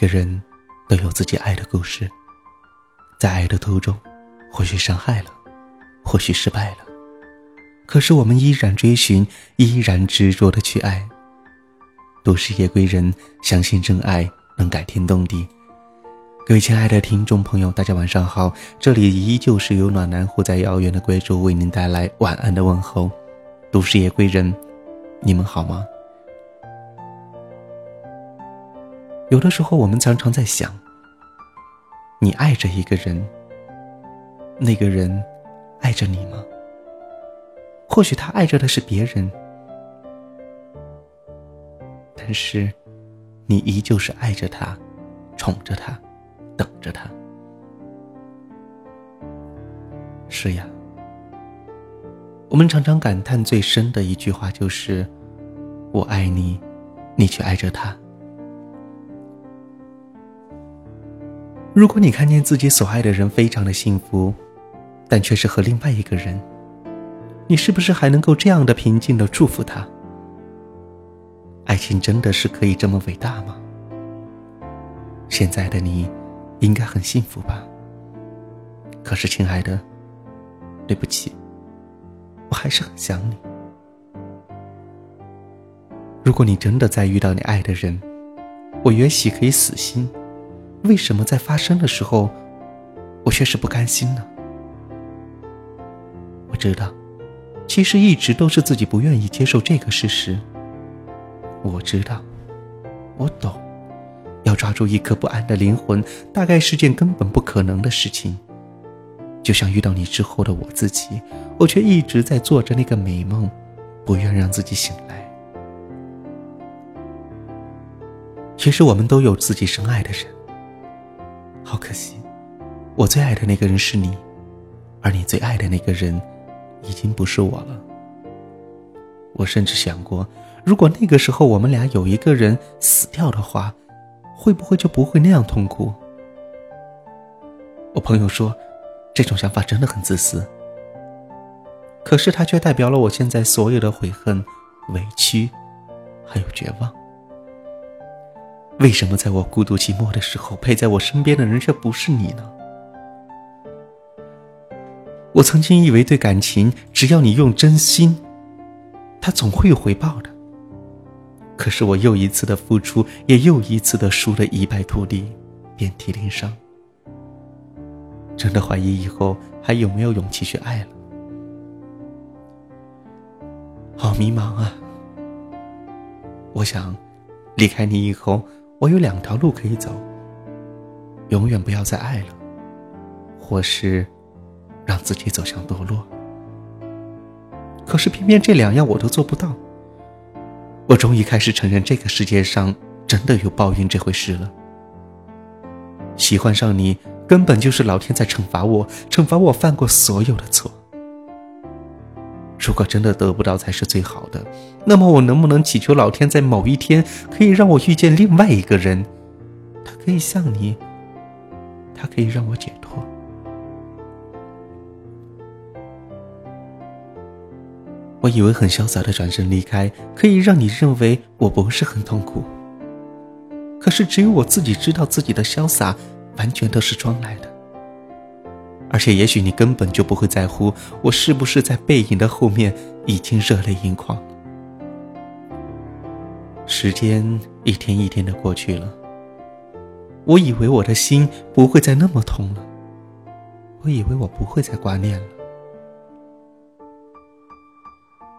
每个人都有自己爱的故事，在爱的途中，或许伤害了，或许失败了，可是我们依然追寻，依然执着的去爱。都市夜归人，相信真爱能改天动地。各位亲爱的听众朋友，大家晚上好，这里依旧是由暖男护在遥远的贵州为您带来晚安的问候。都市夜归人，你们好吗？有的时候，我们常常在想：你爱着一个人，那个人爱着你吗？或许他爱着的是别人，但是你依旧是爱着他，宠着他，等着他。是呀，我们常常感叹最深的一句话就是：“我爱你，你却爱着他。”如果你看见自己所爱的人非常的幸福，但却是和另外一个人，你是不是还能够这样的平静的祝福他？爱情真的是可以这么伟大吗？现在的你，应该很幸福吧？可是，亲爱的，对不起，我还是很想你。如果你真的再遇到你爱的人，我也许可以死心。为什么在发生的时候，我却是不甘心呢？我知道，其实一直都是自己不愿意接受这个事实。我知道，我懂，要抓住一颗不安的灵魂，大概是件根本不可能的事情。就像遇到你之后的我自己，我却一直在做着那个美梦，不愿让自己醒来。其实我们都有自己深爱的人。好可惜，我最爱的那个人是你，而你最爱的那个人，已经不是我了。我甚至想过，如果那个时候我们俩有一个人死掉的话，会不会就不会那样痛苦？我朋友说，这种想法真的很自私。可是它却代表了我现在所有的悔恨、委屈，还有绝望。为什么在我孤独寂寞的时候，陪在我身边的人却不是你呢？我曾经以为对感情，只要你用真心，他总会有回报的。可是我又一次的付出，也又一次的输得一败涂地，遍体鳞伤。真的怀疑以后还有没有勇气去爱了？好迷茫啊！我想离开你以后。我有两条路可以走，永远不要再爱了，或是让自己走向堕落。可是偏偏这两样我都做不到。我终于开始承认，这个世界上真的有报应这回事了。喜欢上你，根本就是老天在惩罚我，惩罚我犯过所有的错。如果真的得不到才是最好的，那么我能不能祈求老天在某一天可以让我遇见另外一个人？他可以像你，他可以让我解脱。我以为很潇洒的转身离开，可以让你认为我不是很痛苦。可是只有我自己知道，自己的潇洒完全都是装来的。而且，也许你根本就不会在乎我是不是在背影的后面已经热泪盈眶。时间一天一天的过去了，我以为我的心不会再那么痛了，我以为我不会再挂念了。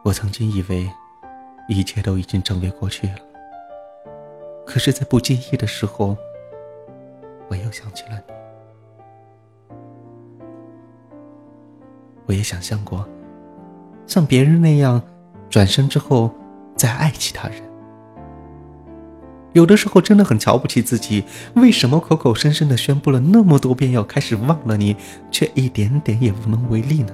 我曾经以为一切都已经成为过去了，可是，在不经意的时候，我又想起了你。我也想象过，像别人那样，转身之后再爱其他人。有的时候真的很瞧不起自己，为什么口口声声的宣布了那么多遍要开始忘了你，却一点点也无能为力呢？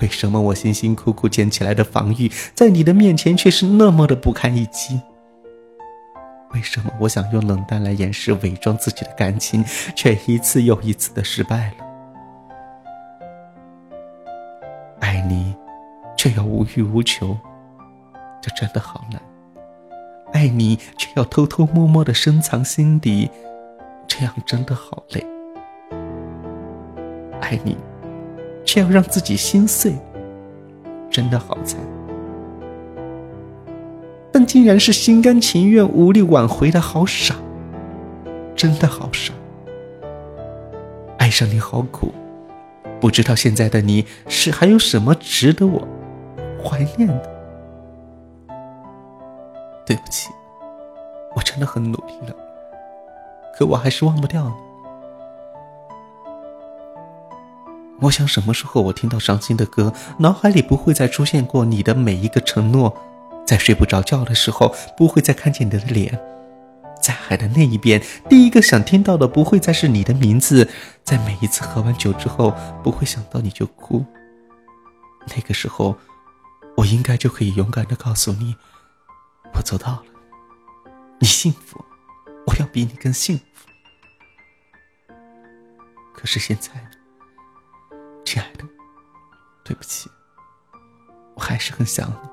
为什么我辛辛苦苦建起来的防御，在你的面前却是那么的不堪一击？为什么我想用冷淡来掩饰、伪装自己的感情，却一次又一次的失败了？你，却要无欲无求，这真的好难。爱你却要偷偷摸摸的深藏心底，这样真的好累。爱你，却要让自己心碎，真的好惨。但竟然是心甘情愿、无力挽回的好傻，真的好傻。爱上你好苦，不知道现在的你是还有什么值得我怀念的。对不起，我真的很努力了，可我还是忘不掉你。我想，什么时候我听到伤心的歌，脑海里不会再出现过你的每一个承诺；在睡不着觉的时候，不会再看见你的脸；在海的那一边，第一个想听到的不会再是你的名字；在每一次喝完酒之后，不会想到你就哭。那个时候，我应该就可以勇敢的告诉你。我做到了，你幸福，我要比你更幸福。可是现在，亲爱的，对不起，我还是很想你。